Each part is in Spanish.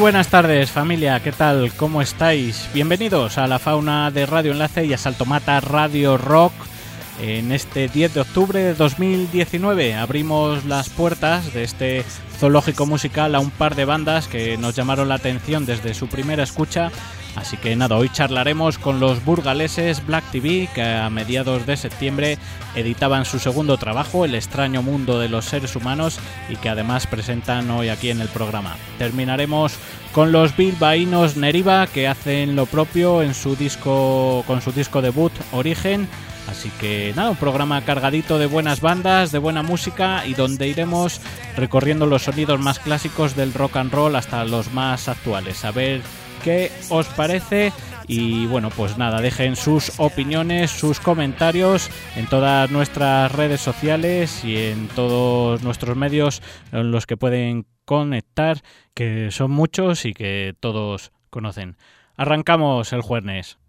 buenas tardes familia, ¿qué tal? ¿Cómo estáis? Bienvenidos a la fauna de Radio Enlace y a Saltomata Radio Rock. En este 10 de octubre de 2019 abrimos las puertas de este zoológico musical a un par de bandas que nos llamaron la atención desde su primera escucha. Así que nada, hoy charlaremos con los burgaleses Black TV que a mediados de septiembre editaban su segundo trabajo, El extraño mundo de los seres humanos, y que además presentan hoy aquí en el programa. Terminaremos con los bilbaínos Neriva que hacen lo propio en su disco con su disco debut Origen Así que nada, un programa cargadito de buenas bandas, de buena música y donde iremos recorriendo los sonidos más clásicos del rock and roll hasta los más actuales. A ver qué os parece. Y bueno, pues nada, dejen sus opiniones, sus comentarios en todas nuestras redes sociales y en todos nuestros medios en los que pueden conectar, que son muchos y que todos conocen. Arrancamos el jueves.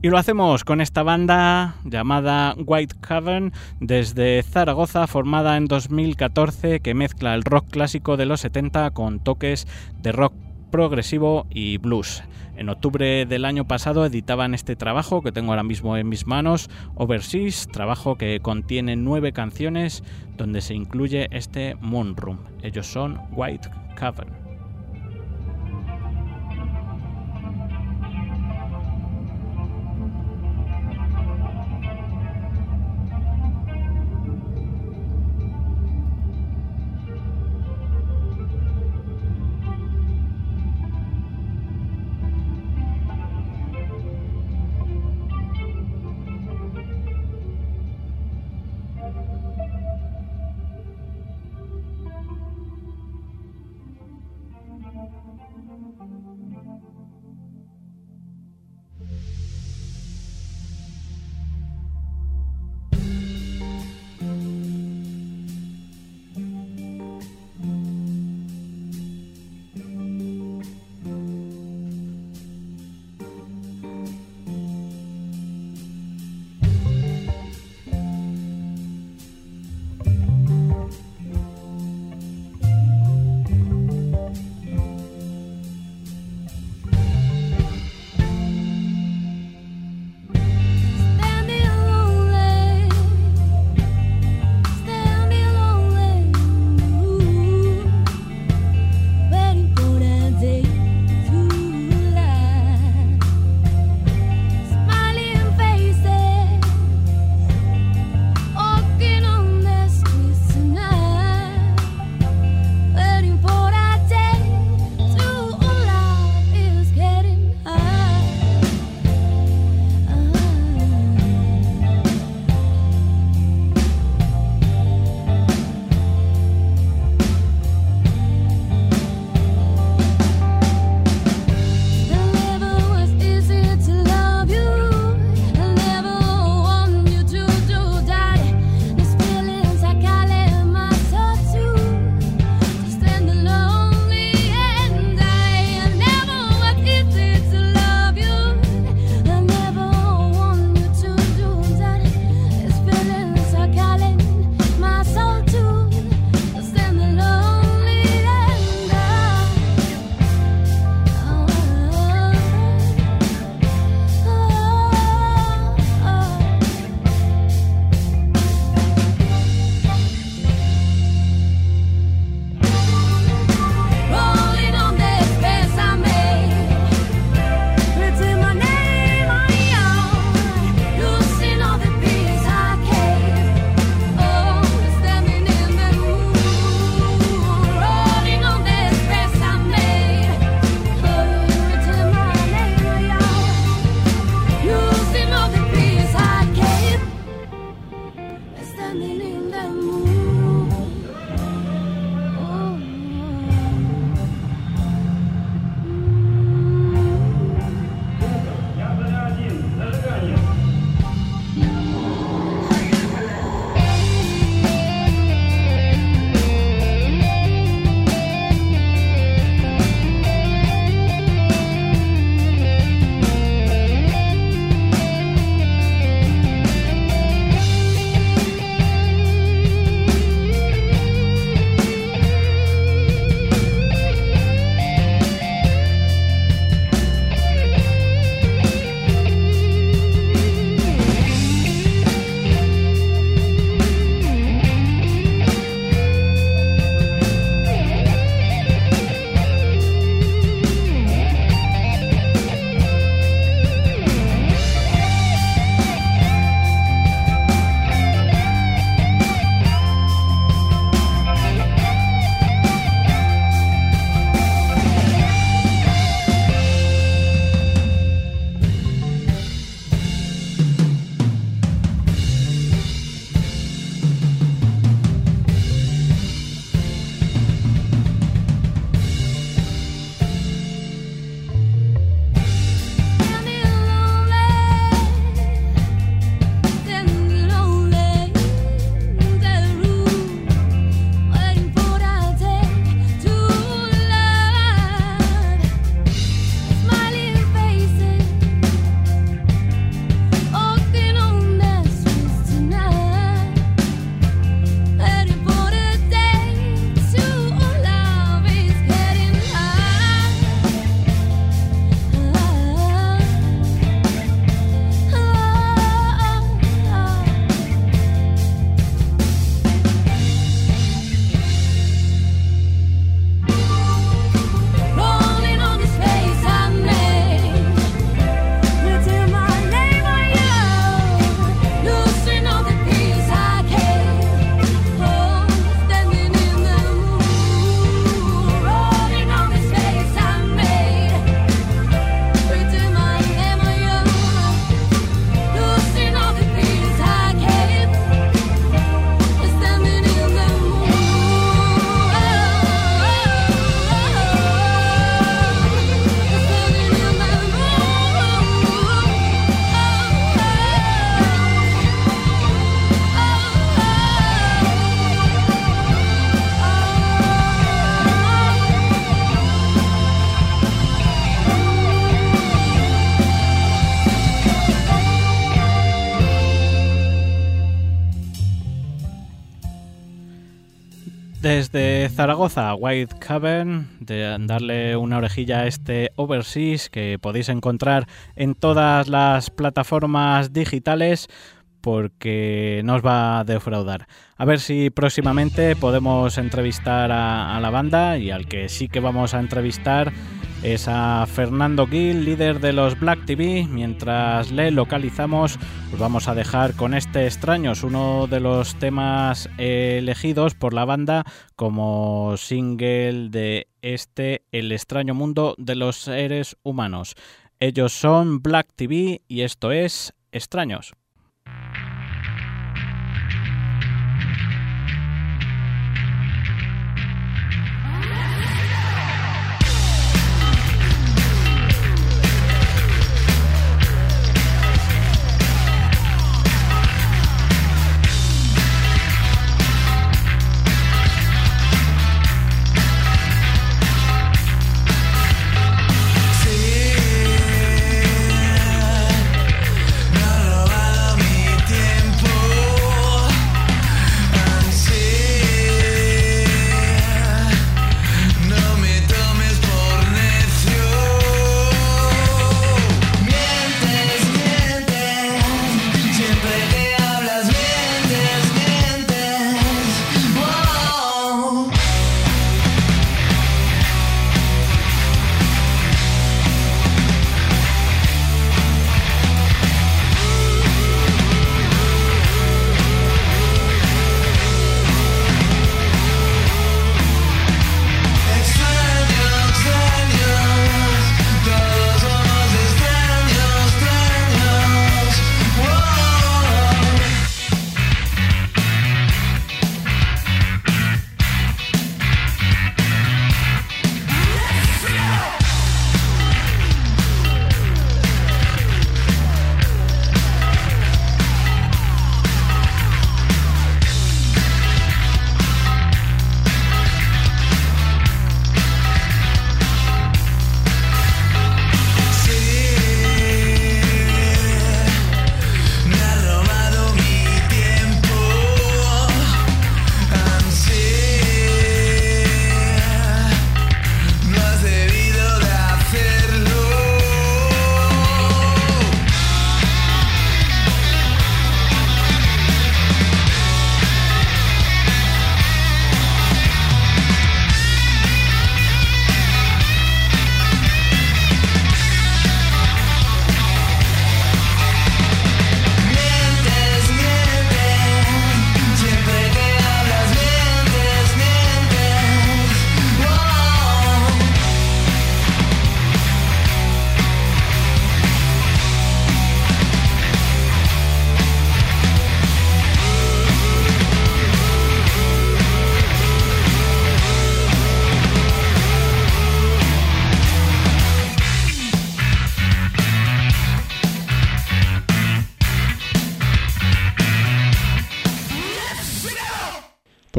Y lo hacemos con esta banda llamada White Cavern desde Zaragoza, formada en 2014, que mezcla el rock clásico de los 70 con toques de rock progresivo y blues. En octubre del año pasado editaban este trabajo que tengo ahora mismo en mis manos, Overseas, trabajo que contiene nueve canciones donde se incluye este Moon Room. Ellos son White Cavern. Zaragoza, White Cavern, de darle una orejilla a este Overseas que podéis encontrar en todas las plataformas digitales porque nos va a defraudar. A ver si próximamente podemos entrevistar a, la banda y al que sí que vamos a entrevistar es a Fernando Gil, líder de los Black TV. Mientras le localizamos, pues vamos a dejar con este Extraños, uno de los temas elegidos por la banda como single de este El extraño mundo de los seres humanos. Ellos son Black TV y esto es Extraños.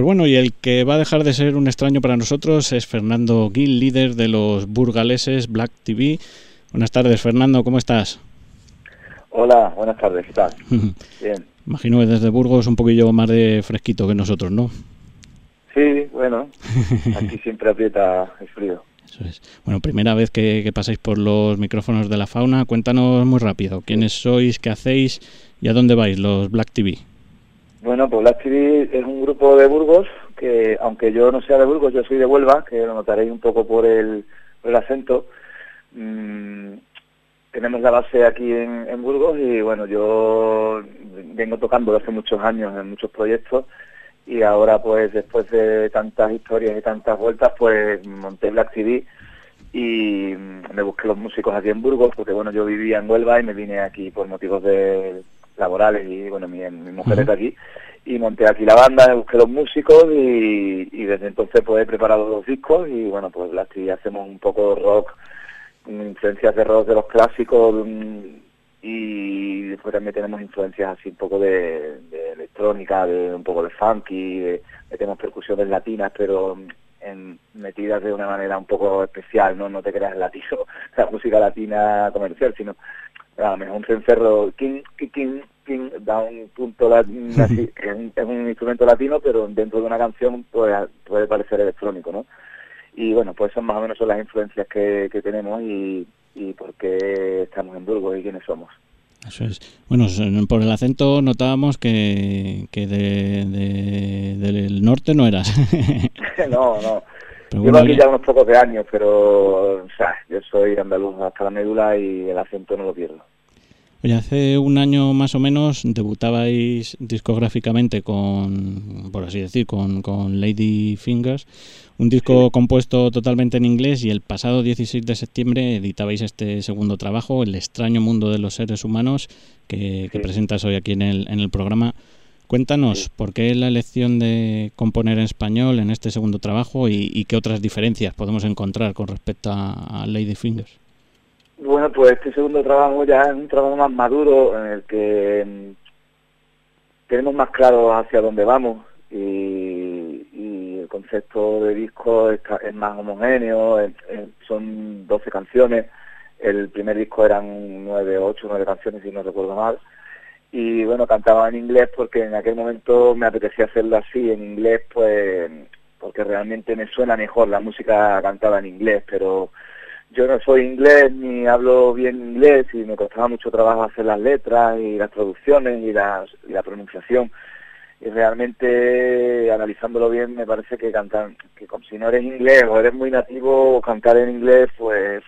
Bueno, y el que va a dejar de ser un extraño para nosotros es Fernando Gil, líder de los burgaleses Black TV. Buenas tardes, Fernando, ¿cómo estás? Hola, buenas tardes, ¿qué tal? Bien. Imagino que desde Burgos un poquillo más de fresquito que nosotros, ¿no? Sí, bueno, aquí siempre aprieta el frío. Eso es. Bueno, primera vez que, que, pasáis por los micrófonos de la fauna, cuéntanos muy rápido, ¿quiénes sois, qué hacéis y a dónde vais los Black TV? Bueno, pues Black TV es un grupo de Burgos que, aunque yo no sea de Burgos, yo soy de Huelva, que lo notaréis un poco por el, acento. Mm, tenemos la base aquí en, Burgos y bueno, yo vengo tocando hace muchos años en muchos proyectos y ahora pues después de tantas historias y tantas vueltas pues monté Black TV y me busqué los músicos aquí en Burgos porque bueno yo vivía en Huelva y me vine aquí por motivos de laborales y bueno, mi, mi mujer está aquí y monté aquí la banda, busqué los músicos y, desde entonces pues he preparado dos discos y bueno, pues aquí hacemos un poco rock, influencias de rock de los clásicos mm, y después también tenemos influencias así un poco de, electrónica, de un poco de funky, de, metemos percusiones latinas pero en, metidas de una manera un poco especial, ¿no? No te creas latino, la música latina comercial, sino a lo mejor un cencerro king, king, king, da un punto latino, es, un, es un instrumento latino, pero dentro de una canción pues, puede parecer electrónico, ¿no? Y bueno, pues son más o menos son las influencias que, que tenemos y, y por qué estamos en Burgos y quiénes somos. Eso es. Bueno, por el acento notábamos que, que de, del norte no eras. no, no. Llevo aquí ya unos pocos de años, pero o sea, yo soy andaluz hasta la médula y el acento no lo pierdo. Oye, hace un año más o menos debutabais discográficamente con, por así decir, con, con Lady Fingers, un disco compuesto totalmente en inglés y el pasado 16 de septiembre editabais este segundo trabajo, El extraño mundo de los seres humanos, que, presentas hoy aquí en el, en el programa. Cuéntanos, ¿por qué la elección de componer en español en este segundo trabajo y, qué otras diferencias podemos encontrar con respecto a, Lady Fingers? Bueno, pues este segundo trabajo ya es un trabajo más maduro en el que mm, tenemos más claro hacia dónde vamos y, el concepto de disco es, más homogéneo, son 12 canciones, el primer disco eran 9, 8, 9 canciones si no recuerdo mal, y bueno, cantaba en inglés porque en aquel momento me apetecía hacerlo así, en inglés pues porque realmente me suena mejor la música cantada en inglés, pero yo no soy inglés ni hablo bien inglés y me costaba mucho trabajo hacer las letras y las traducciones y, y la pronunciación. Y realmente analizándolo bien me parece que cantar, que como si no eres inglés o eres muy nativo, cantar en inglés pues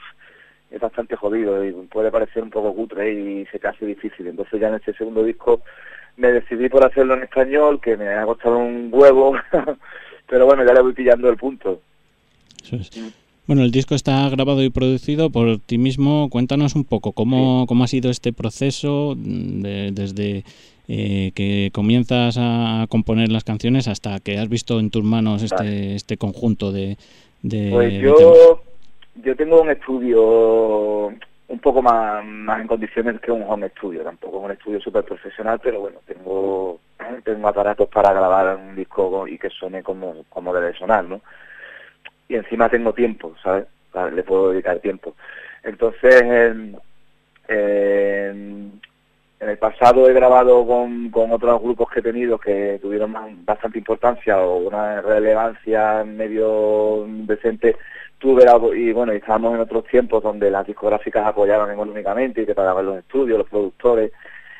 es bastante jodido y puede parecer un poco cutre y se te hace difícil. Entonces ya en este segundo disco me decidí por hacerlo en español, que me ha costado un huevo, pero bueno, ya le voy pillando el punto. Bueno, el disco está grabado y producido por ti mismo. Cuéntanos un poco cómo, cómo ha sido este proceso desde eh, que comienzas a componer las canciones hasta que has visto en tus manos este, este conjunto de... pues yo, yo tengo un estudio un poco más, más en condiciones que un home studio, tampoco es un estudio súper profesional, pero bueno, tengo, tengo aparatos para grabar un disco y que suene como, como debe sonar, ¿no? Y encima tengo tiempo, ¿sabes? Le puedo dedicar tiempo. Entonces, en el pasado he grabado con, con otros grupos que he tenido que tuvieron bastante importancia o una relevancia medio decente. Tuve y bueno, estábamos en otros tiempos donde las discográficas apoyaban económicamente y que pagaban los estudios, los productores.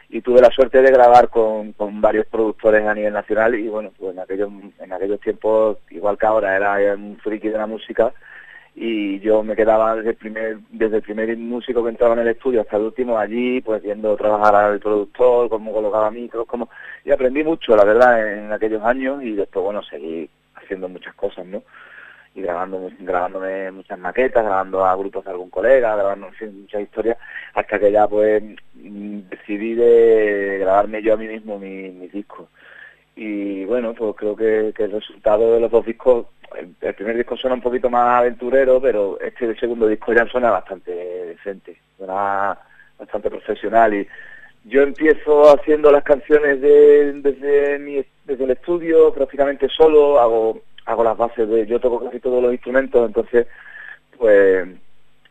Y tuve la suerte de grabar con, con varios productores a nivel nacional y bueno, pues en aquellos, en aquellos tiempos, igual que ahora, era un friki de la música y yo me quedaba desde el primer desde el primer músico que entraba en el estudio hasta el último allí pues viendo trabajar al productor cómo colocaba micros cómo y aprendí mucho la verdad en aquellos años y después bueno seguí haciendo muchas cosas no y grabando grabándome muchas maquetas grabando a grupos de algún colega grabando muchas historias hasta que ya pues decidí de grabarme yo a mí mismo mi, mi disco. Y bueno pues creo que, que el resultado de los dos discos el, primer disco suena un poquito más aventurero, pero este segundo disco ya suena bastante decente, suena bastante profesional. Y yo empiezo haciendo las canciones desde mi, desde el estudio prácticamente solo, hago hago las bases de yo toco casi todos los instrumentos, entonces pues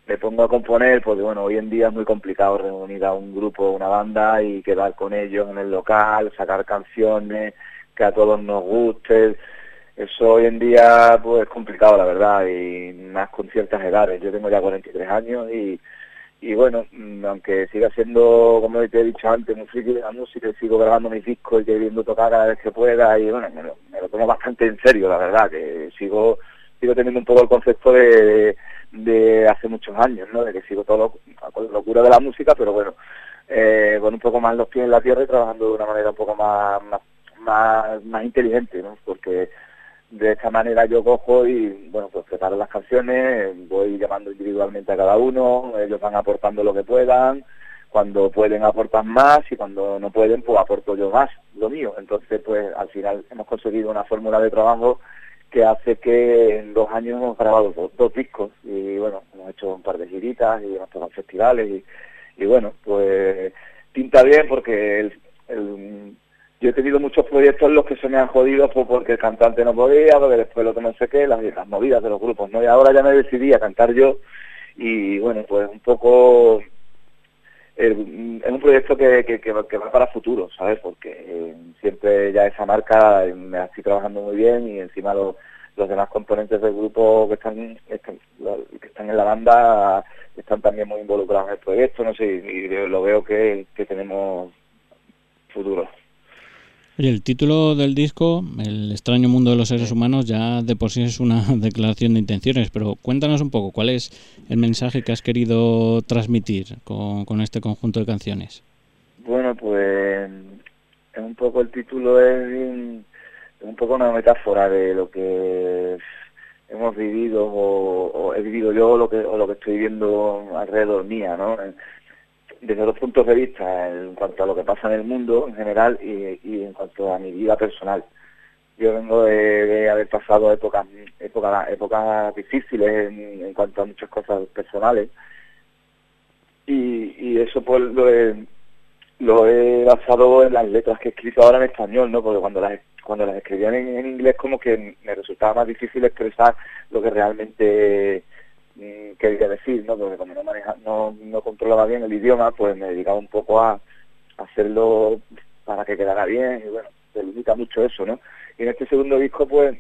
me pongo a componer porque bueno, hoy en día es muy complicado reunir a un grupo, una banda y quedar con ellos en el local, sacar canciones que a todos nos guste eso hoy en día pues es complicado la verdad y más con ciertas edades. Yo tengo ya 43 años y, y bueno, mm, aunque siga siendo, como te he dicho antes, muy friki de la música y sigo grabando mis discos y queriendo tocar cada vez que pueda y bueno, me lo, tomo bastante en serio la verdad, que sigo sigo teniendo un poco el concepto de, hace muchos años, ¿no? De que sigo todo la locura de la música, pero bueno, eh, con un poco más los pies en la tierra y trabajando de una manera un poco más, más, más, más inteligente, ¿no? Porque de esta manera yo cojo y bueno pues preparo las canciones voy llamando individualmente a cada uno ellos van aportando lo que puedan cuando pueden aportar más y cuando no pueden pues aporto yo más lo mío. Entonces pues al final hemos conseguido una fórmula de trabajo que hace que en dos años hemos grabado dos, discos y bueno hemos hecho un par de giritas y hemos tocado festivales y, y bueno pues pinta bien porque el yo he tenido muchos proyectos en los que se me han jodido pues, porque el cantante no podía, porque después lo que no sé qué, las, las movidas de los grupos, ¿no? Y ahora ya me decidí a cantar yo y bueno, pues un poco es un proyecto que, que, que, va para futuro, ¿sabes? Porque eh, siempre ya esa marca me la estoy trabajando muy bien y encima los, los demás componentes del grupo que están, que están en la banda están también muy involucrados en el proyecto, no sé, y lo veo que, que tenemos futuro. El título del disco, El extraño mundo de los seres humanos, ya de por sí es una declaración de intenciones, pero cuéntanos un poco, ¿cuál es el mensaje que has querido transmitir con, este conjunto de canciones? Bueno, pues es un poco el título es, un poco una metáfora de lo que hemos vivido o, he vivido yo lo que o lo que estoy viendo alrededor mía, ¿no? Desde dos puntos de vista, en cuanto a lo que pasa en el mundo en general y, en cuanto a mi vida personal. Yo vengo de, haber pasado épocas, épocas, épocas difíciles en, cuanto a muchas cosas personales y, eso pues lo he, lo he basado en las letras que he escrito ahora en español, ¿no? Porque cuando las cuando las escribía en, en inglés como que me resultaba más difícil expresar lo que realmente Mm, quería decir, ¿no? Porque como no, maneja, no, controlaba bien el idioma, pues me dedicaba un poco a, hacerlo para que quedara bien y bueno, se limita mucho eso, ¿no? Y en este segundo disco, pues,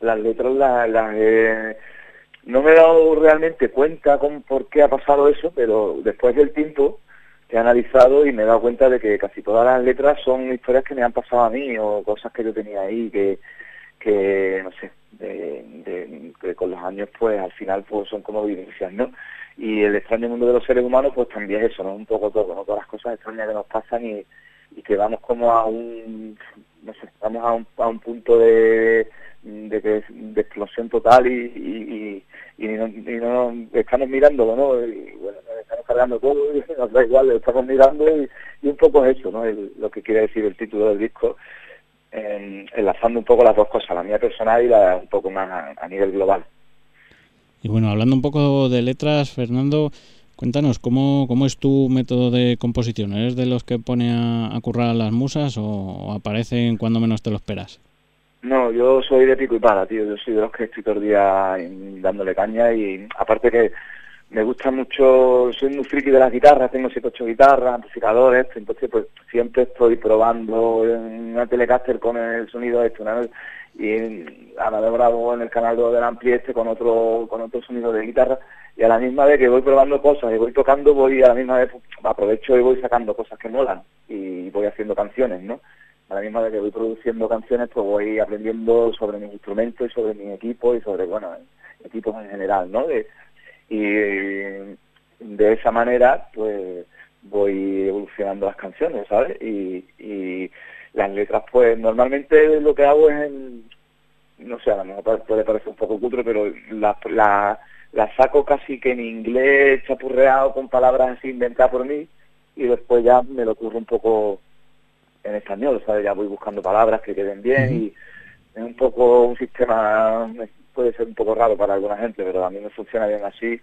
las letras las, no me he dado realmente cuenta con por qué ha pasado eso, pero después del tiempo he analizado y me he dado cuenta de que casi todas las letras son historias que me han pasado a mí o cosas que yo tenía ahí que, que no sé, de, que con los años pues al final pues son como vivencias, ¿no? Y el extraño mundo de los seres humanos pues también es eso, ¿no? Un poco todo, ¿no? Todas las cosas extrañas que nos pasan y, que vamos como a un, no sé, vamos a un, a un punto de, de, de explosión total y, y, y, no, estamos mirando, ¿no? Y bueno, estamos cargando todo y nos da igual, estamos mirando y, un poco es eso, ¿no? lo que quiere decir el título del disco enlazando un poco las dos cosas, la mía personal y la un poco más a, nivel global. Y bueno, hablando un poco de letras, Fernando, cuéntanos, ¿cómo, cómo es tu método de composición? ¿Eres de los que pone a, currar a las musas o, aparecen cuando menos te lo esperas? No, yo soy de pico y para, tío. Yo soy de los que estoy todo el día dándole caña y aparte que me gusta mucho, soy muy friki de las guitarras, tengo siete ocho guitarras, amplificadores, entonces pues siempre estoy probando en una Telecaster con el sonido este, una y ahora lo grabo en el canal del Ampli este con otro, con otro sonido de guitarra, y a la misma vez que voy probando cosas y voy tocando, voy a la misma vez, pues, aprovecho y voy sacando cosas que molan, y voy haciendo canciones, ¿no? A la misma vez que voy produciendo canciones, pues voy aprendiendo sobre mis instrumentos y sobre mi equipo y sobre, bueno, equipos en general, ¿no? Y de esa manera pues voy evolucionando las canciones, ¿sabes? Y, y las letras pues normalmente lo que hago es no sé, a lo mejor puede parecer un poco cutre, pero la, la, la saco casi que en inglés chapurreado con palabras así inventadas por mí y después ya me lo ocurre un poco en español, ¿sabes? Ya voy buscando palabras que queden bien y es un poco un sistema puede ser un poco raro para alguna gente, pero a mí me funciona bien así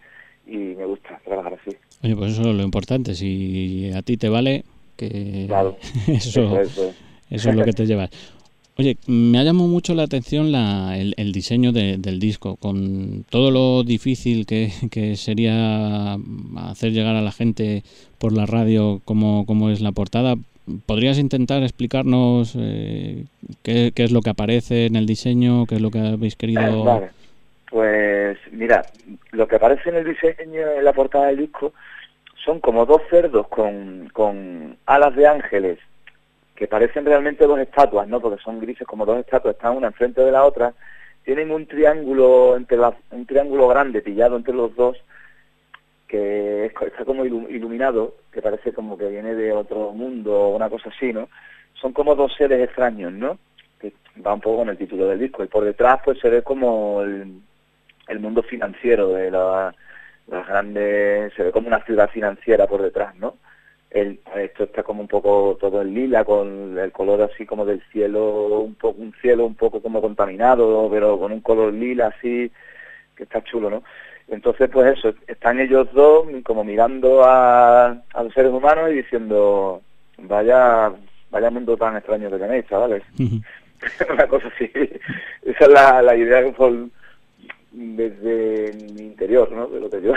y me gusta trabajar así. Oye, pues eso es lo importante, si a ti te vale, que eso, eso, es lo que te llevas. Oye, me ha llamado mucho la atención la, el, diseño del disco, con todo lo difícil que, que, sería hacer llegar a la gente por la radio como, como es la portada. ¿Podrías intentar explicarnos eh, qué, es lo que aparece en el diseño, qué es lo que habéis querido...? Pues mira, lo que aparece en el diseño, en la portada del disco, son como dos cerdos con, con alas de ángeles, que parecen realmente dos estatuas, ¿no? Porque son grises como dos estatuas, están una enfrente de la otra, tienen un triángulo entre un triángulo grande pillado entre los dos que está como iluminado, que parece como que viene de otro mundo o una cosa así, ¿no? Son como dos seres extraños, ¿no? Que va un poco con el título del disco. Y por detrás pues se ve como el, mundo financiero de la, las grandes... Se ve como una ciudad financiera por detrás, ¿no? El, esto está como un poco todo en lila, con el color así como del cielo, un poco un cielo un poco como contaminado, pero con un color lila así, que está chulo, ¿no? Entonces, pues eso, están ellos dos como mirando a, los seres humanos y diciendo, vaya, vaya mundo tan extraño que tenéis, chavales. una cosa así. Esa es la, la idea que por, desde mi interior, ¿no? De lo que yo,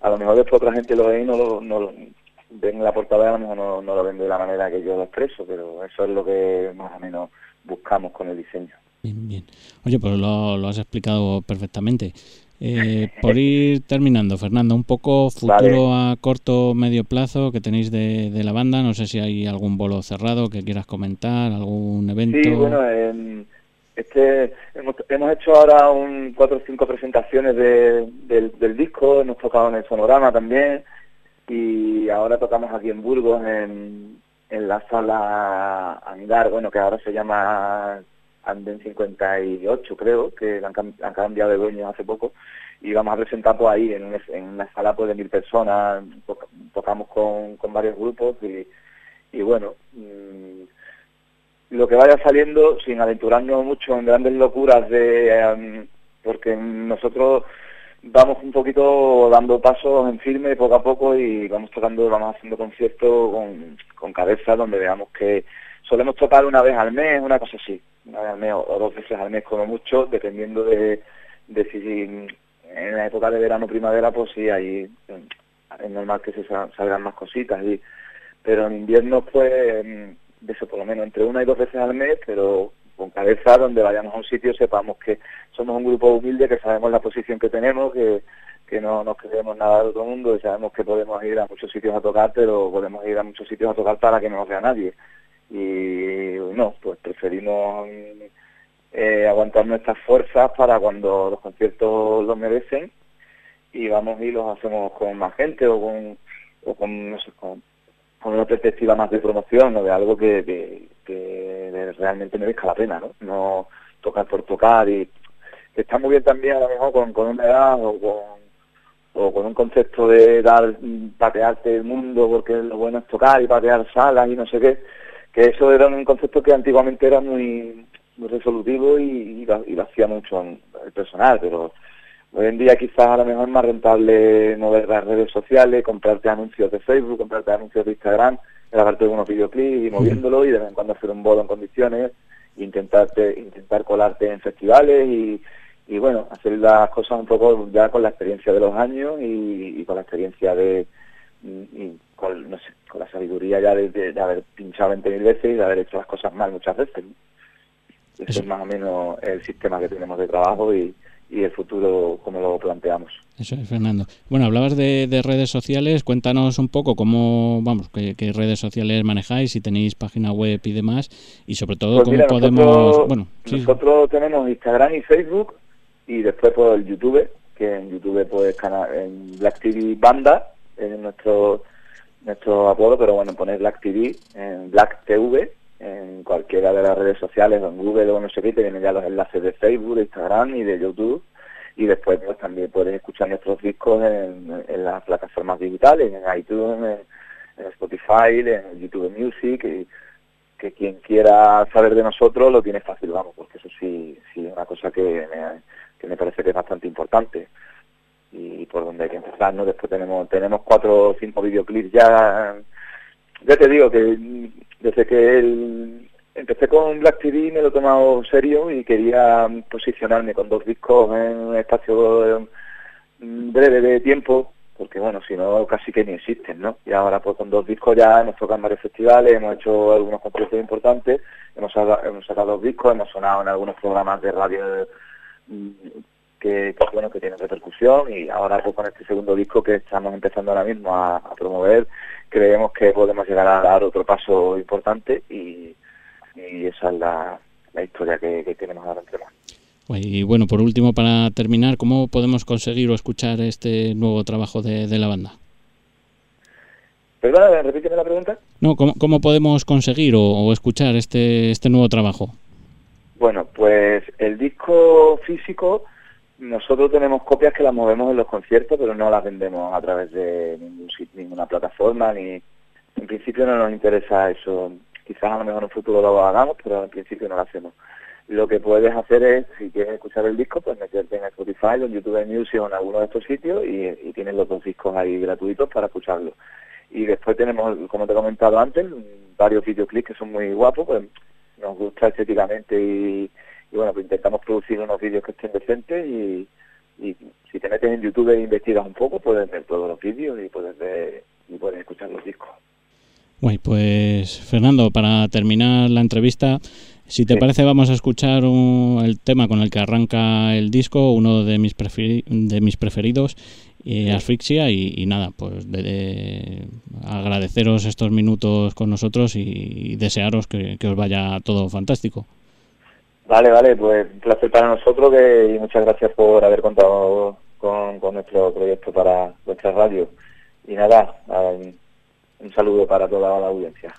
a lo mejor después otra gente lo ve y no lo, no lo ven la portada a lo mejor no, no lo ven de la manera que yo lo expreso, pero eso es lo que más o menos buscamos con el diseño. Bien, bien. Oye, pues lo, lo has explicado perfectamente. Eh, por ir terminando, Fernando, un poco futuro a corto medio plazo que tenéis de, de, la banda. No sé si hay algún bolo cerrado que quieras comentar, algún evento. Sí, bueno, eh, este hemos, hemos, hecho ahora un cuatro o cinco presentaciones de, del, del, disco, hemos tocado en el Sonorama también y ahora tocamos aquí en Burgos en, en la sala Andar, bueno, que ahora se llama Anden 58 creo, que han, cambiado de dueño hace poco y vamos a presentar pues ahí en, una sala pues, de mil personas, tocamos con, varios grupos y, bueno, mmm, lo que vaya saliendo sin aventurarnos mucho en grandes locuras de um, porque nosotros vamos un poquito dando pasos en firme poco a poco y vamos tocando, vamos haciendo conciertos con, con cabeza donde veamos que solemos tocar una vez al mes, una cosa así, una vez al mes o dos veces al mes como mucho, dependiendo de, de si en la época de verano primavera pues sí ahí es normal que se salgan más cositas y pero en invierno pues de eso por lo menos entre una y dos veces al mes pero con cabeza donde vayamos a un sitio sepamos que somos un grupo humilde que sabemos la posición que tenemos que que no nos creemos nada de otro mundo y sabemos que podemos ir a muchos sitios a tocar pero podemos ir a muchos sitios a tocar para que no nos vea nadie y no pues preferimos eh, aguantar nuestras fuerzas para cuando los conciertos lo merecen y vamos y los hacemos con más gente o con, o con, con, con una perspectiva más de promoción o de algo que, que, realmente merezca la pena, ¿no? No tocar por tocar y que está muy bien también a lo mejor con, con una edad o con o con un concepto de dar patearte el mundo porque lo bueno es tocar y patear salas y no sé qué que eso era un concepto que antiguamente era muy muy resolutivo y, y, lo, y lo hacía mucho el personal, pero hoy en día quizás a lo mejor es más rentable mover las redes sociales, comprarte anuncios de Facebook, comprarte anuncios de Instagram, grabarte unos videoclips y moviéndolo y de vez en cuando hacer un bolo en condiciones, e intentarte, intentar colarte en festivales y, y bueno, hacer las cosas un poco ya con la experiencia de los años y, y con la experiencia de y con, no sé, con la sabiduría ya de, de, de haber pinchado 20.000 veces y de haber hecho las cosas mal muchas veces. ¿no? Eso es más o menos el sistema que tenemos de trabajo y, y el futuro como lo planteamos. Eso es, Fernando. Bueno, hablabas de, de redes sociales, cuéntanos un poco cómo, vamos, qué, qué, redes sociales manejáis, si tenéis página web y demás, y sobre todo pues cómo podemos... Nosotros, bueno, sí. nosotros tenemos Instagram y Facebook, y después por el YouTube, que en YouTube pues en Black TV Banda, en nuestro nuestro apodo, pero bueno, poner Black TV en Black TV, en cualquiera de las redes sociales, en Google o no sé qué, te vienen ya los enlaces de Facebook, de Instagram y de YouTube. Y después pues también puedes escuchar nuestros discos en, las plataformas digitales, en iTunes, en, en Spotify, en YouTube Music, y que quien quiera saber de nosotros lo tiene fácil, vamos, porque eso sí, sí es una cosa que me, que me parece que es bastante importante y por donde hay que empezar, ¿no? Después tenemos tenemos cuatro o cinco videoclips ya, ya te digo que desde que el, empecé con Black TV me lo he tomado serio y quería posicionarme con dos discos en un espacio breve de tiempo, porque bueno, si no casi que ni existen, ¿no? Y ahora pues con dos discos ya hemos tocado en varios festivales, hemos hecho algunos conciertos importantes, hemos hemos sacado dos discos, hemos sonado en algunos programas de radio que, que, bueno que tienen repercusión y ahora pues con este segundo disco que estamos empezando ahora mismo a, a, promover creemos que podemos llegar a dar otro paso importante y, y esa es la, la historia que, que, tenemos ahora entre manos. Y bueno, por último, para terminar, ¿cómo podemos conseguir o escuchar este nuevo trabajo de, de la banda? ¿Perdón? ¿Repíteme la pregunta? No, ¿cómo, cómo podemos conseguir o, o escuchar este, este nuevo trabajo? Bueno, pues el disco físico nosotros tenemos copias que las movemos en los conciertos, pero no las vendemos a través de ningún, ninguna plataforma, ni en principio no nos interesa eso. Quizás a lo mejor en un futuro lo hagamos, pero en principio no lo hacemos. lo que puedes hacer es, si quieres escuchar el disco, pues meterte en Spotify o en YouTube Music o en alguno de estos sitios y, tienes los dos discos ahí gratuitos para escucharlos. Y después tenemos, como te he comentado antes, varios videoclips que son muy guapos, pues nos gusta estéticamente y, bueno, pues intentamos producir unos vídeos que estén decentes y, y si te metes en YouTube e investigas un poco, puedes ver todos los vídeos y puedes ver y puedes escuchar los discos. Bueno, pues Fernando, para terminar la entrevista, si te parece, vamos a escuchar el tema con el que arranca el disco, uno de mis, de mis preferidos, eh, Asfixia, y, nada, pues de, agradeceros estos minutos con nosotros y, desearos que, os vaya todo fantástico. Vale, vale, pues un placer para nosotros y muchas gracias por haber contado con, nuestro proyecto para vuestra radio. Y nada, un saludo para toda la audiencia.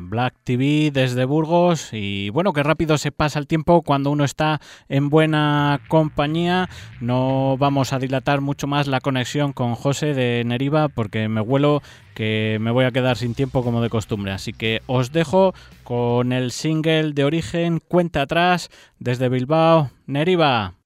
Black TV desde Burgos y bueno, que rápido se pasa el tiempo cuando uno está en buena compañía. No vamos a dilatar mucho más la conexión con José de Neriva porque me huelo que me voy a quedar sin tiempo como de costumbre. Así que os dejo con el single de origen Cuenta atrás desde Bilbao, Neriva.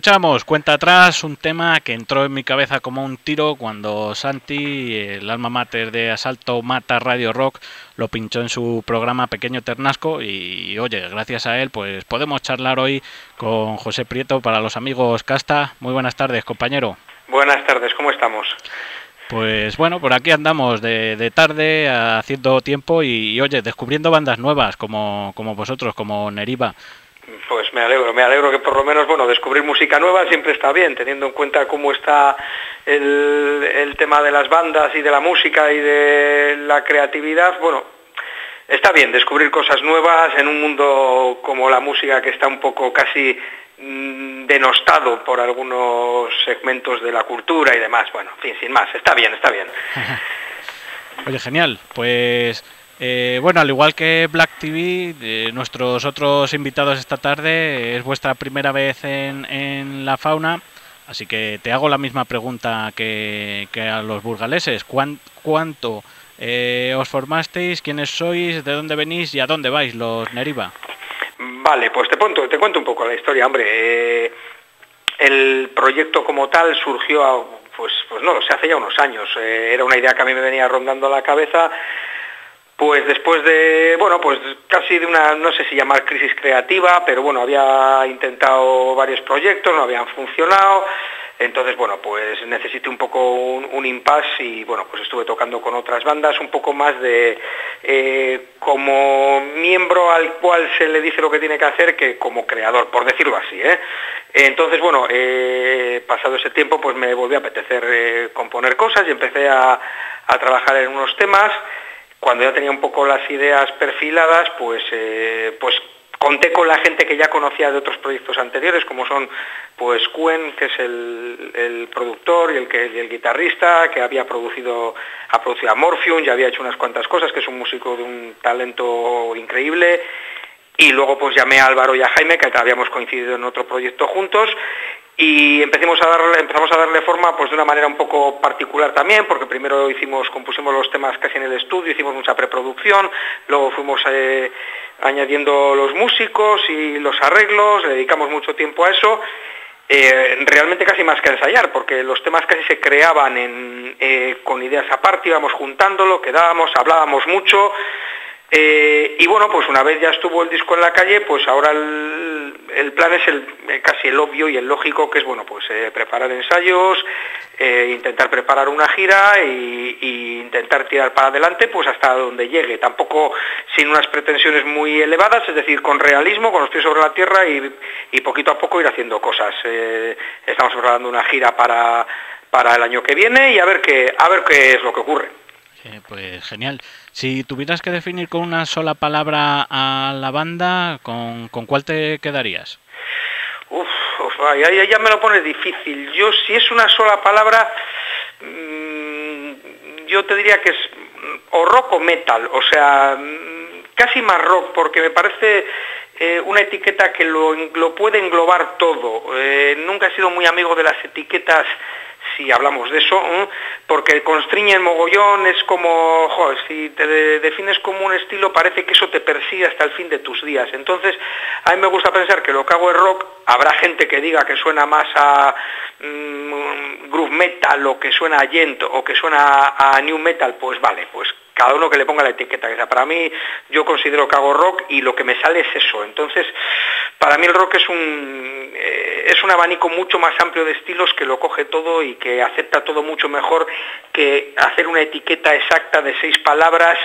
Escuchamos Cuenta atrás, un tema que entró en mi cabeza como un tiro cuando Santi, el alma mater de Asalto Mata Radio Rock, lo pinchó en su programa Pequeño Ternasco y oye, gracias a él pues podemos charlar hoy con José Prieto para los amigos Casta. Muy buenas tardes, compañero. Buenas tardes, ¿cómo estamos? Pues bueno, por aquí andamos de, tarde haciendo tiempo y, oye, descubriendo bandas nuevas como, como vosotros, como Neriva. Pues me alegro, me alegro que por lo menos, bueno, descubrir música nueva siempre está bien, teniendo en cuenta cómo está el, tema de las bandas y de la música y de la creatividad, bueno, está bien descubrir cosas nuevas en un mundo como la música que está un poco casi mm, denostado por algunos segmentos de la cultura y demás. Bueno, en fin, sin más, está bien, está bien. Oye, genial. Pues eh, bueno, al igual que Black TV, eh, nuestros otros invitados esta tarde, es vuestra primera vez en, la fauna. Así que te hago la misma pregunta que, a los burgaleses. ¿Cuánto eh, os formasteis? ¿Quiénes sois? ¿De dónde venís? ¿Y a dónde vais los Neriva? Vale, pues te cuento, te cuento un poco la historia, hombre. Eh, el proyecto como tal surgió, pues, pues no, se hace ya unos años. Eh, era una idea que a mí me venía rondando la cabeza pues después de, bueno, pues casi de una, no sé si llamar crisis creativa, pero bueno, había intentado varios proyectos, no habían funcionado, entonces, bueno, pues necesité un poco un, impasse y, bueno, pues estuve tocando con otras bandas, un poco más de eh, como miembro al cual se le dice lo que tiene que hacer que como creador, por decirlo así, ¿eh? Entonces, bueno, eh, pasado ese tiempo, pues me volví a apetecer componer cosas y empecé a, a trabajar en unos temas cuando ya tenía un poco las ideas perfiladas, pues, eh, pues conté con la gente que ya conocía de otros proyectos anteriores, como son pues Cuen, que es el, productor y el, que, el guitarrista, que había producido, ha producido a Morphium, ya había hecho unas cuantas cosas, que es un músico de un talento increíble. Y luego pues llamé a Álvaro y a Jaime, que habíamos coincidido en otro proyecto juntos, y empecemos a darle, empezamos a darle forma pues de una manera un poco particular también, porque primero hicimos, compusimos los temas casi en el estudio, hicimos mucha preproducción, luego fuimos eh, añadiendo los músicos y los arreglos, le dedicamos mucho tiempo a eso, eh, realmente casi más que ensayar, porque los temas casi se creaban eh, con ideas aparte, íbamos juntándolo, quedábamos, hablábamos mucho, eh, y bueno, pues una vez ya estuvo el disco en la calle, pues ahora el, plan es el, eh, casi el obvio y el lógico, que es bueno, pues eh, preparar ensayos, intentar preparar una gira e intentar tirar para adelante, pues hasta donde llegue. Tampoco sin unas pretensiones muy elevadas, es decir, con realismo, con los pies sobre la tierra y, poquito a poco ir haciendo cosas. estamos preparando una gira para, para el año que viene y a ver qué, a ver qué es lo que ocurre. Pues genial. Si tuvieras que definir con una sola palabra a la banda, ¿con, cuál te quedarías? Uf, ahí ya, me lo pones difícil. Yo, si es una sola palabra, mm, yo te diría que es o rock o metal, o sea, mm, casi más rock, porque me parece eh, una etiqueta que lo, lo puede englobar todo. Eh, nunca he sido muy amigo de las etiquetas si hablamos de eso, porque constriñe el mogollón, es como, joder, si te defines como un estilo parece que eso te persigue hasta el fin de tus días. Entonces, a mí me gusta pensar que lo que hago es rock, habrá gente que diga que suena más a mm, groove metal o que suena a gent o que suena a new metal, pues vale, pues cada uno que le ponga la etiqueta. Para mí, yo considero que hago rock y lo que me sale es eso. Entonces, para mí el rock es un, eh, es un abanico mucho más amplio de estilos que lo coge todo y que acepta todo mucho mejor que hacer una etiqueta exacta de seis palabras.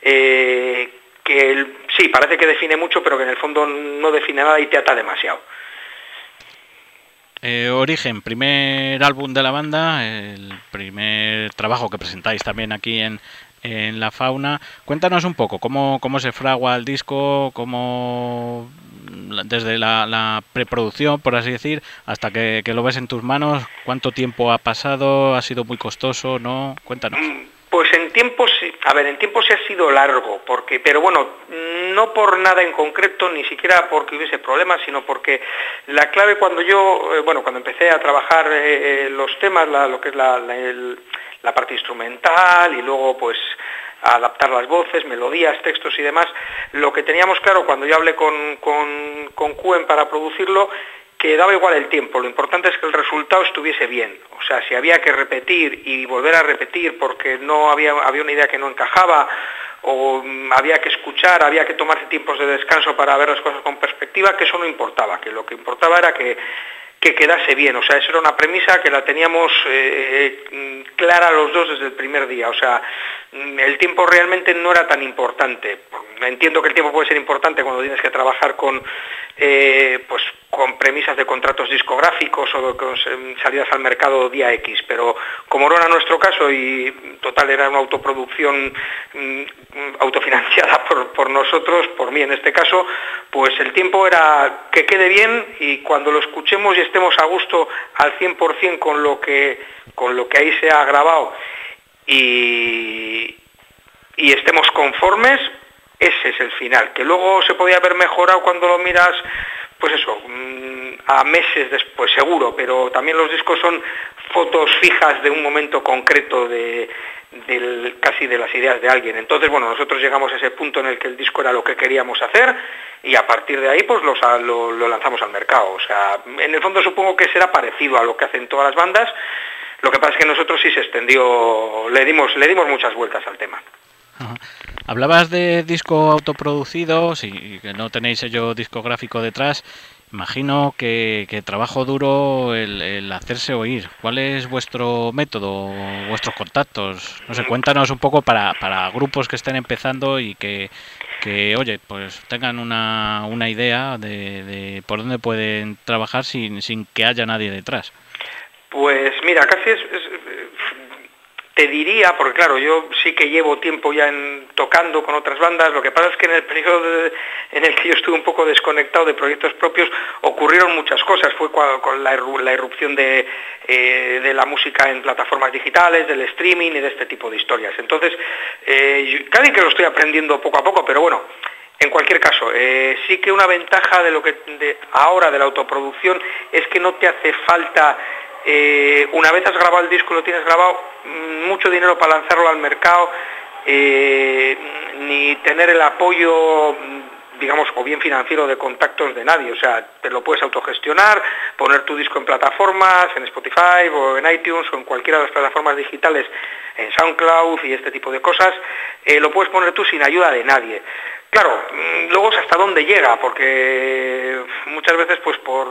Eh, que sí, parece que define mucho, pero que en el fondo no define nada y te ata demasiado. Eh, Origen, primer álbum de la banda, el primer trabajo que presentáis también aquí en, en la fauna. Cuéntanos un poco cómo, cómo se fragua el disco, cómo desde la, preproducción, por así decir, hasta que, lo ves en tus manos, cuánto tiempo ha pasado, ha sido muy costoso, ¿no? Cuéntanos. Pues en tiempo, a ver, en tiempo sí ha sido largo, porque, pero bueno, no por nada en concreto, ni siquiera porque hubiese problemas, sino porque la clave cuando yo, eh, bueno, cuando empecé a trabajar eh, eh, los temas, lo que es la, el, la parte instrumental y luego pues adaptar las voces, melodías, textos y demás. Lo que teníamos claro cuando yo hablé con, con, Cuen para producirlo, que daba igual el tiempo, lo importante es que el resultado estuviese bien. O sea, si había que repetir y volver a repetir porque no había, había una idea que no encajaba o mm, había que escuchar, había que tomarse tiempos de descanso para ver las cosas con perspectiva, que eso no importaba, que lo que importaba era que que quedase bien. O sea, eso era una premisa que la teníamos eh, clara los dos desde el primer día. O sea, mm, el tiempo realmente no era tan importante. Entiendo que el tiempo puede ser importante cuando tienes que trabajar con, eh, pues, con premisas de contratos discográficos o con salidas al mercado día X, pero como no era nuestro caso y total era una autoproducción mm, autofinanciada por, por nosotros, por mí en este caso, pues el tiempo era que quede bien y cuando lo escuchemos y estemos a gusto al 100% con lo que, con lo que ahí se ha grabado y, y estemos conformes, ese es el final. Que luego se podía haber mejorado cuando lo miras, pues eso, mm, a meses después, seguro, pero también los discos son fotos fijas de un momento concreto de, casi de las ideas de alguien. Entonces, bueno, nosotros llegamos a ese punto en el que el disco era lo que queríamos hacer y a partir de ahí pues lo, lanzamos al mercado. O sea, en el fondo supongo que será parecido a lo que hacen todas las bandas, lo que pasa es que nosotros sí se extendió, le dimos, le dimos muchas vueltas al tema. Hablabas de disco autoproducido, y que no tenéis sello discográfico detrás. Imagino que, trabajo duro el, hacerse oír. ¿Cuál es vuestro método, vuestros contactos? No sé, cuéntanos un poco para, para grupos que estén empezando y que, que oye, pues tengan una, una idea de, de, por dónde pueden trabajar sin, sin que haya nadie detrás. Pues mira, casi es, te diría, porque claro, yo sí que llevo tiempo ya en, tocando con otras bandas, lo que pasa es que en el periodo en el que yo estuve un poco desconectado de proyectos propios ocurrieron muchas cosas, fue con la, irrupción de, eh, de, la música en plataformas digitales, del streaming y de este tipo de historias. Entonces, eh, casi que lo estoy aprendiendo poco a poco, pero bueno, en cualquier caso, eh, sí que una ventaja de lo que de ahora de la autoproducción es que no te hace falta eh, una vez has grabado el disco, lo tienes grabado, mm, mucho dinero para lanzarlo al mercado, eh, ni tener el apoyo digamos, o bien financiero de contactos de nadie, o sea, te lo puedes autogestionar, poner tu disco en plataformas, en Spotify o en iTunes o en cualquiera de las plataformas digitales, en SoundCloud y este tipo de cosas, eh, lo puedes poner tú sin ayuda de nadie. Claro, mm, luego hasta dónde llega, porque muchas veces pues por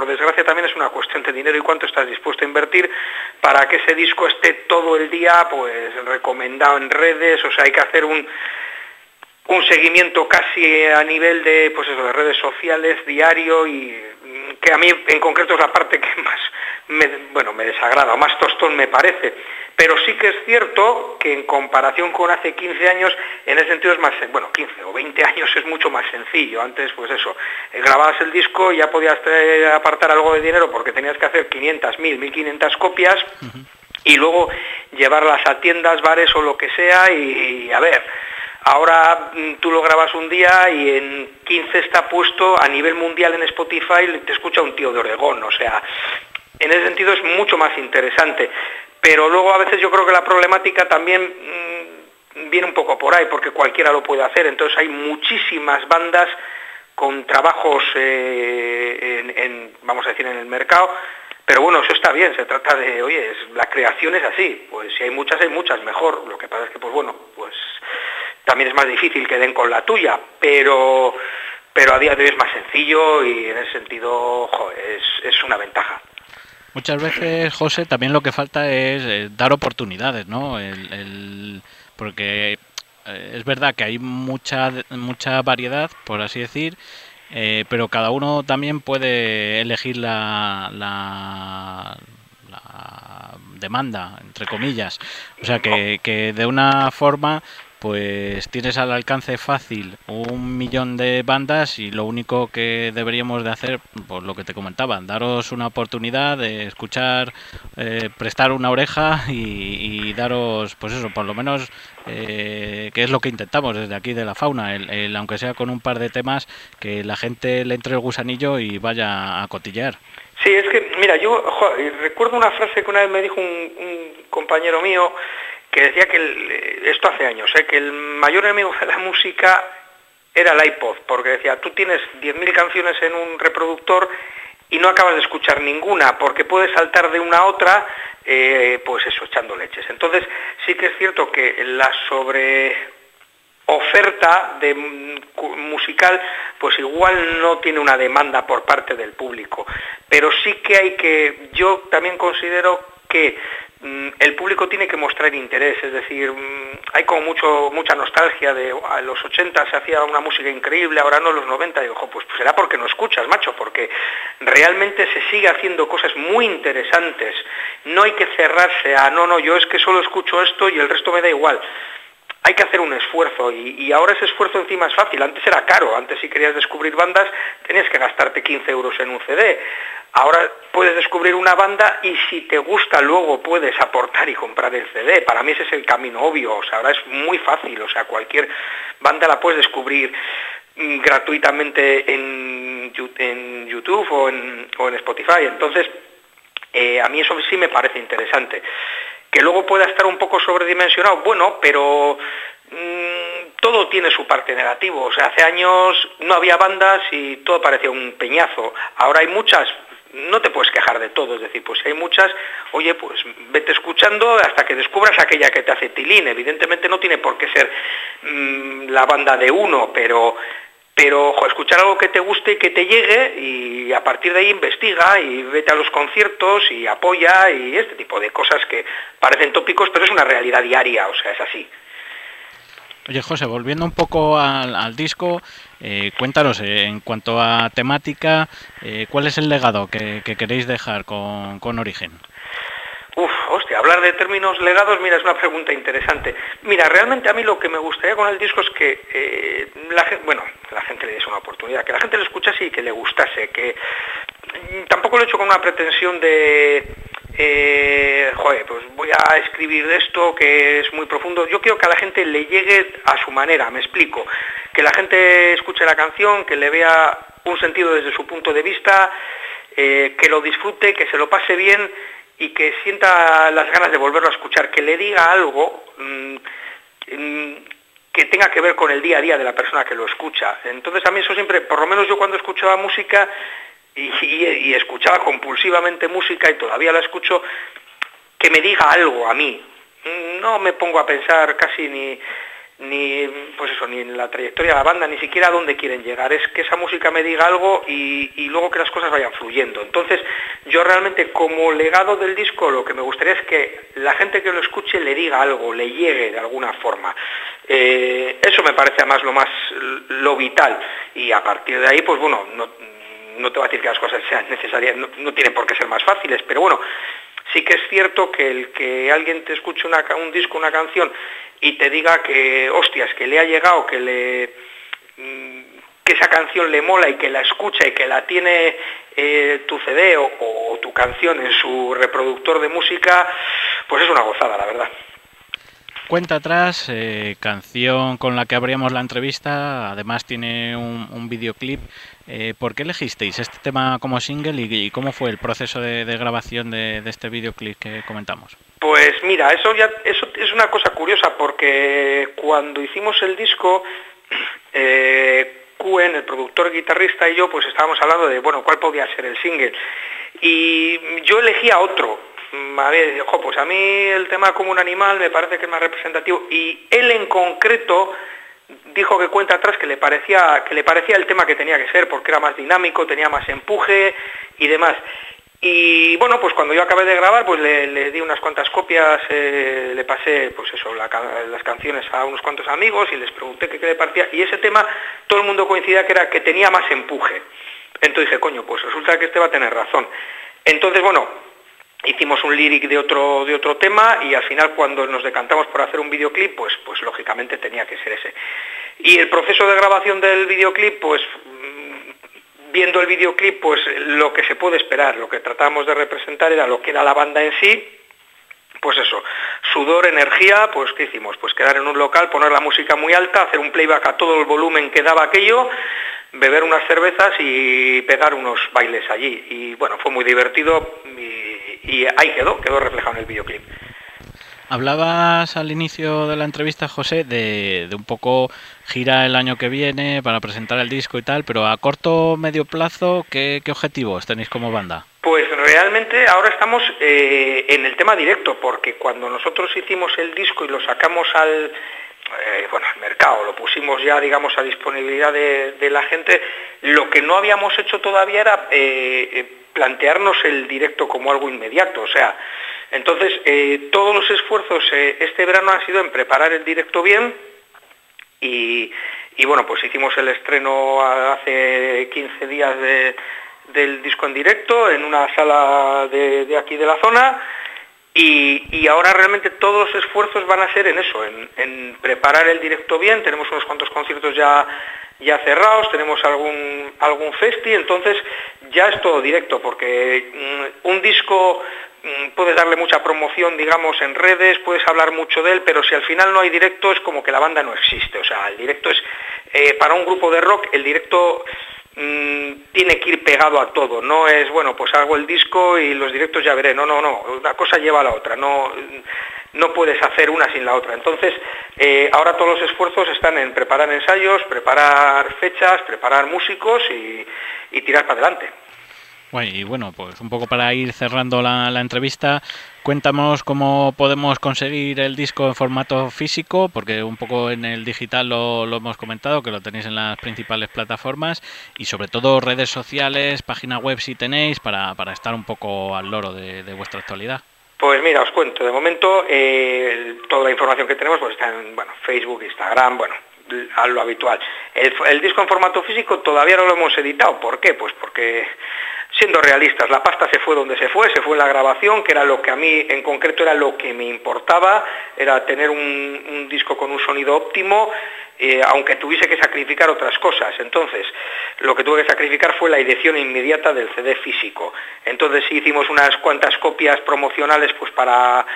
por desgracia también es una cuestión de dinero y cuánto estás dispuesto a invertir para que ese disco esté todo el día pues recomendado en redes, o sea, hay que hacer un un seguimiento casi a nivel de pues eso, de redes sociales diario y que a mí en concreto es la parte que más bueno, me desagrada, más tostón me parece. Pero sí que es cierto que en comparación con hace 15 años, en ese sentido es más, bueno, 15 o 20 años es mucho más sencillo. Antes, pues eso, eh, grababas el disco y ya podías apartar algo de dinero porque tenías que hacer 500, 1000, 1500 copias. Y luego llevarlas a tiendas, bares o lo que sea y a ver, Ahora mm, tú lo grabas un día y en 15 está puesto a nivel mundial en Spotify, te escucha un tío de Oregón, o sea, en ese sentido es mucho más interesante. Pero luego a veces yo creo que la problemática también mm, viene un poco por ahí, porque cualquiera lo puede hacer, entonces hay muchísimas bandas con trabajos, eh, en, vamos a decir, en el mercado, pero bueno, eso está bien, se trata de, oye, la creación es así, pues si hay muchas, hay muchas, mejor. Lo que pasa es que, pues bueno, pues también es más difícil que den con la tuya, pero, pero a día de hoy es más sencillo y en ese sentido es, una ventaja. Muchas veces, José, también lo que falta es eh, dar oportunidades, ¿no? El, porque eh, es verdad que hay mucha, mucha variedad, por así decir, eh, pero cada uno también puede elegir la, la, la demanda, entre comillas. O sea, que, que de una forma pues tienes al alcance fácil un millón de bandas y lo único que deberíamos de hacer, pues lo que te comentaba, daros una oportunidad de escuchar, eh, prestar una oreja y, daros, pues eso, por lo menos, eh, que es lo que intentamos desde aquí de la fauna, el, aunque sea con un par de temas, que la gente le entre el gusanillo y vaya a cotillear. Sí, es que, mira, yo recuerdo una frase que una vez me dijo un, un compañero mío, que decía que esto hace años, ¿eh? que el mayor enemigo de la música era el iPod, porque decía, tú tienes 10.000 canciones en un reproductor y no acabas de escuchar ninguna, porque puedes saltar de una a otra, eh, pues eso, echando leches. Entonces, sí que es cierto que la sobre oferta de musical pues igual no tiene una demanda por parte del público pero sí que hay que yo también considero que mm, el público tiene que mostrar interés, es decir, mm, hay como mucho, mucha nostalgia de a los 80 se hacía una música increíble, ahora no los 90, y ojo, pues será porque no escuchas, macho, porque realmente se sigue haciendo cosas muy interesantes. No hay que cerrarse a, no, no, yo es que solo escucho esto y el resto me da igual hay que hacer un esfuerzo y, ahora ese esfuerzo encima es fácil. Antes era caro, antes si querías descubrir bandas tenías que gastarte 15 euros en un CD. Ahora puedes descubrir una banda y si te gusta luego puedes aportar y comprar el CD. Para mí ese es el camino obvio, o sea, ahora es muy fácil, o sea, cualquier banda la puedes descubrir mm, gratuitamente en, YouTube o en, Spotify. Entonces, eh, a mí eso sí me parece interesante que luego pueda estar un poco sobredimensionado, bueno, pero mm, todo tiene su parte negativa. O sea, hace años no había bandas y todo parecía un peñazo. Ahora hay muchas, no te puedes quejar de todo, es decir, pues hay muchas, oye, pues vete escuchando hasta que descubras aquella que te hace tilín. Evidentemente no tiene por qué ser mm, la banda de uno, pero pero escuchar algo que te guste y que te llegue y a partir de ahí investiga y vete a los conciertos y apoya y este tipo de cosas que parecen tópicos, pero es una realidad diaria, o sea, es así. Oye, José, volviendo un poco al, disco, eh, cuéntanos, eh, en cuanto a temática, eh, ¿cuál es el legado que, queréis dejar con, con Origen? Uf, hostia, hablar de términos legados, mira, es una pregunta interesante. Mira, realmente a mí lo que me gustaría con el disco es que eh, la gente, bueno, la gente le diese una oportunidad, que la gente lo escuchase y que le gustase, que mm, tampoco lo he hecho con una pretensión de, eh, joder, pues voy a escribir esto que es muy profundo. Yo quiero que a la gente le llegue a su manera, me explico. Que la gente escuche la canción, que le vea un sentido desde su punto de vista, eh, que lo disfrute, que se lo pase bien y que sienta las ganas de volverlo a escuchar, que le diga algo mm, mm, que tenga que ver con el día a día de la persona que lo escucha. Entonces a mí eso siempre, por lo menos yo cuando escuchaba música y, escuchaba compulsivamente música y todavía la escucho, que me diga algo a mí. No me pongo a pensar casi ni ni pues eso ni en la trayectoria de la banda ni siquiera a dónde quieren llegar. Es que esa música me diga algo y, luego que las cosas vayan fluyendo. Entonces yo realmente como legado del disco lo que me gustaría es que la gente que lo escuche le diga algo le llegue de alguna forma. Eh, eso me parece además lo más lo vital. Y a partir de ahí pues bueno no, no te voy a decir que las cosas sean necesarias no, tienen por qué ser más fáciles pero bueno sí que es cierto que el que alguien te escuche un disco, una canción y te diga que, hostias, que le ha llegado, que le mm, que esa canción le mola y que la escucha y que la tiene eh, tu CD o, tu canción en su reproductor de música, pues es una gozada, la verdad. Cuenta atrás, eh, canción con la que abríamos la entrevista, además tiene un videoclip eh, ¿Por qué elegisteis este tema como single y, cómo fue el proceso de, grabación de, este videoclip que comentamos? Pues mira, eso ya eso es una cosa curiosa porque cuando hicimos el disco, eh, el productor guitarrista y yo, pues estábamos hablando de, bueno, cuál podía ser el single. Y yo elegía otro, a ver, ojo, pues a mí el tema como un animal me parece que es más representativo y él en concreto dijo que cuenta atrás que le parecía que le parecía el tema que tenía que ser porque era más dinámico, tenía más empuje y demás. Y bueno, pues cuando yo acabé de grabar, pues le, di unas cuantas copias, eh, le pasé pues eso, las canciones a unos cuantos amigos y les pregunté qué, le parecía. Y ese tema todo el mundo coincidía que era que tenía más empuje. Entonces dije, coño, pues resulta que este va a tener razón. Entonces, bueno, hicimos un lyric de otro, de otro tema y al final cuando nos decantamos por hacer un videoclip, pues, pues lógicamente tenía que ser ese. Y el proceso de grabación del videoclip, pues mm, viendo el videoclip, pues lo que se puede esperar, lo que tratábamos de representar era lo que era la banda en sí, pues eso, sudor, energía, pues ¿qué hicimos? Pues quedar en un local, poner la música muy alta, hacer un playback a todo el volumen que daba aquello, beber unas cervezas y pegar unos bailes allí. Y bueno, fue muy divertido ahí quedó, quedó reflejado en el videoclip. Hablabas al inicio de la entrevista, José, de, un poco gira el año que viene para presentar el disco y tal, pero a corto o medio plazo, ¿qué, objetivos tenéis como banda? Pues realmente ahora estamos eh, en el tema directo, porque cuando nosotros hicimos el disco y lo sacamos al, eh, bueno, al mercado, lo pusimos ya, digamos, a disponibilidad de, la gente, lo que no habíamos hecho todavía era eh, plantearnos el directo como algo inmediato, o sea, Entonces, eh, todos los esfuerzos eh, este verano han sido en preparar el directo bien y, bueno, pues hicimos el estreno hace 15 días del disco en directo en una sala de, aquí de la zona y, ahora realmente todos los esfuerzos van a ser en eso, en, preparar el directo bien. Tenemos unos cuantos conciertos ya, ya cerrados, tenemos algún, algún festi, entonces ya es todo directo, porque mm, un disco mm, puedes darle mucha promoción, digamos, en redes, puedes hablar mucho de él, pero si al final no hay directo es como que la banda no existe. O sea, el directo es, eh, para un grupo de rock, el directo tiene que ir pegado a todo. No es, bueno, pues hago el disco y los directos ya veré. No, no, no. Una cosa lleva a la otra. No, no puedes hacer una sin la otra. Entonces, eh, ahora todos los esfuerzos están en preparar ensayos, preparar fechas, preparar músicos y tirar para adelante. Y bueno, pues un poco para ir cerrando la, entrevista, cuéntanos cómo podemos conseguir el disco en formato físico, porque un poco en el digital lo, hemos comentado, que lo tenéis en las principales plataformas, y sobre todo redes sociales, página web si tenéis, para, estar un poco al loro de vuestra actualidad. Pues mira, os cuento, de momento eh, toda la información que tenemos pues está en bueno, Facebook, Instagram, bueno, a lo habitual. El, disco en formato físico todavía no lo hemos editado, ¿por qué? Pues porque siendo realistas, la pasta se fue donde se fue, se fue la grabación, que era lo que a mí en concreto era lo que me importaba, era tener un disco con un sonido óptimo, eh, aunque tuviese que sacrificar otras cosas. Entonces, lo que tuve que sacrificar fue la edición inmediata del CD físico. Entonces sí hicimos unas cuantas copias promocionales pues para,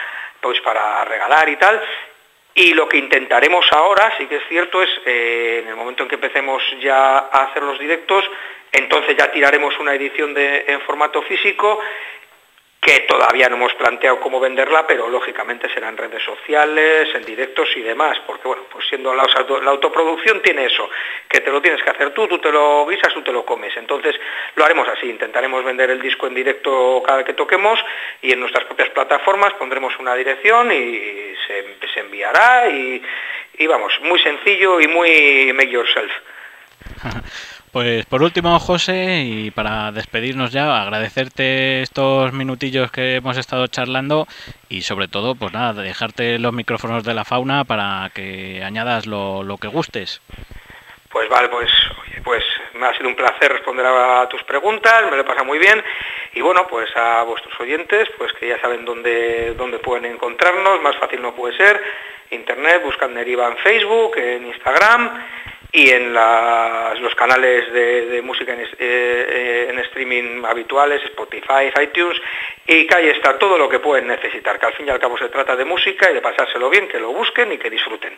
pues para regalar y tal. Y lo que intentaremos ahora, sí que es cierto, es eh, en el momento en que empecemos ya a hacer los directos, entonces ya tiraremos una edición en formato físico que todavía no hemos planteado cómo venderla, pero lógicamente será en redes sociales, en directos y demás, porque bueno, pues siendo la, autoproducción tiene eso, que te lo tienes que hacer tú, tú te lo guisas, tú te lo comes. Entonces lo haremos así, intentaremos vender el disco en directo cada que toquemos y en nuestras propias plataformas pondremos una dirección y se, enviará y vamos, muy sencillo y muy make yourself. Pues por último, José, y para despedirnos ya, agradecerte estos minutillos que hemos estado charlando y sobre todo, pues nada, dejarte los micrófonos de la fauna para que añadas lo, que gustes. Pues vale, pues pues me ha sido un placer responder a tus preguntas, me lo pasa muy bien. Y bueno, pues a vuestros oyentes, pues que ya saben dónde, dónde pueden encontrarnos, más fácil no puede ser, internet, buscan Deriva en Facebook, en Instagram y en los canales de, música eh, en, streaming habituales, Spotify, iTunes, y que ahí está todo lo que pueden necesitar, que al fin y al cabo se trata de música y de pasárselo bien, que lo busquen y que disfruten.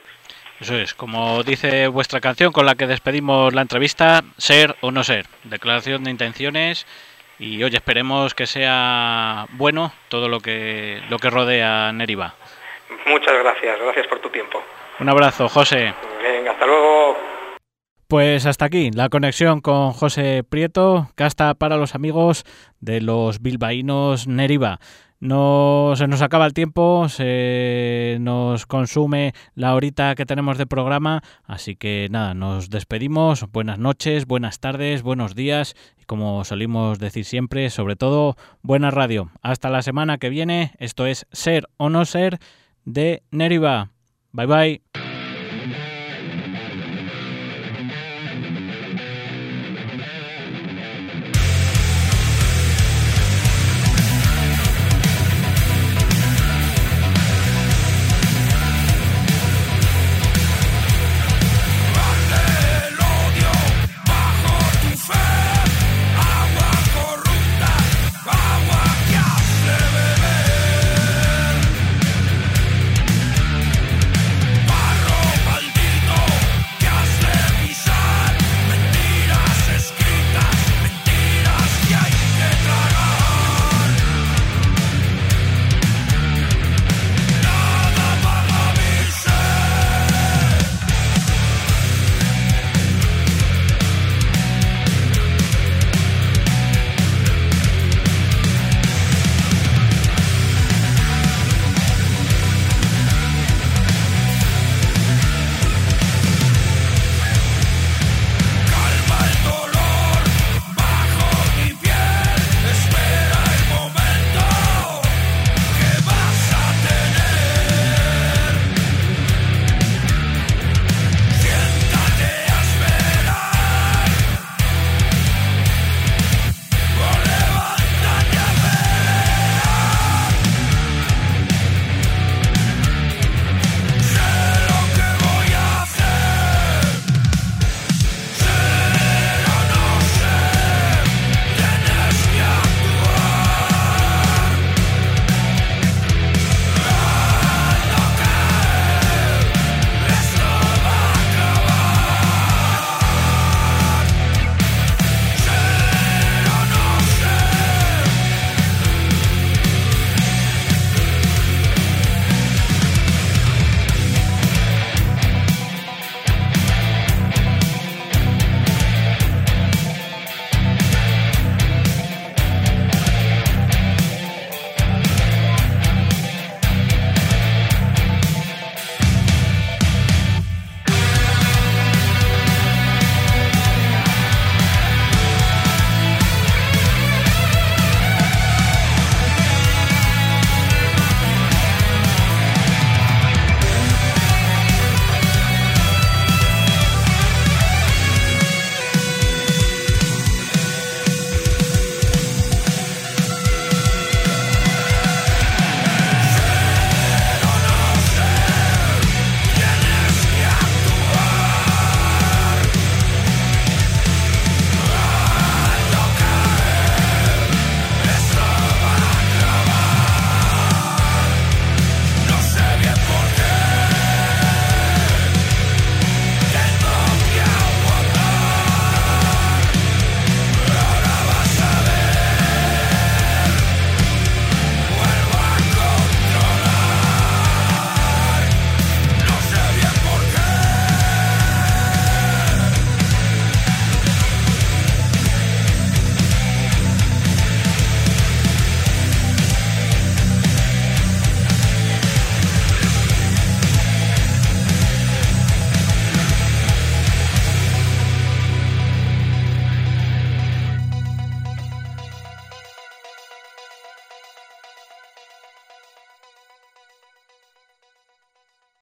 Eso es, como dice vuestra canción con la que despedimos la entrevista, ser o no ser, declaración de intenciones y hoy esperemos que sea bueno todo lo que, lo que rodea Neriva. Muchas gracias, gracias por tu tiempo. Un abrazo, José. Venga, hasta luego. Pues hasta aquí la conexión con José Prieto, casta para los amigos de los bilbaínos Neriva. No se nos acaba el tiempo, se nos consume la horita que tenemos de programa, así que nada, nos despedimos. Buenas noches, buenas tardes, buenos días y como solimos decir siempre, sobre todo, buena radio. Hasta la semana que viene, esto es Ser o no ser de Neriva. Bye bye.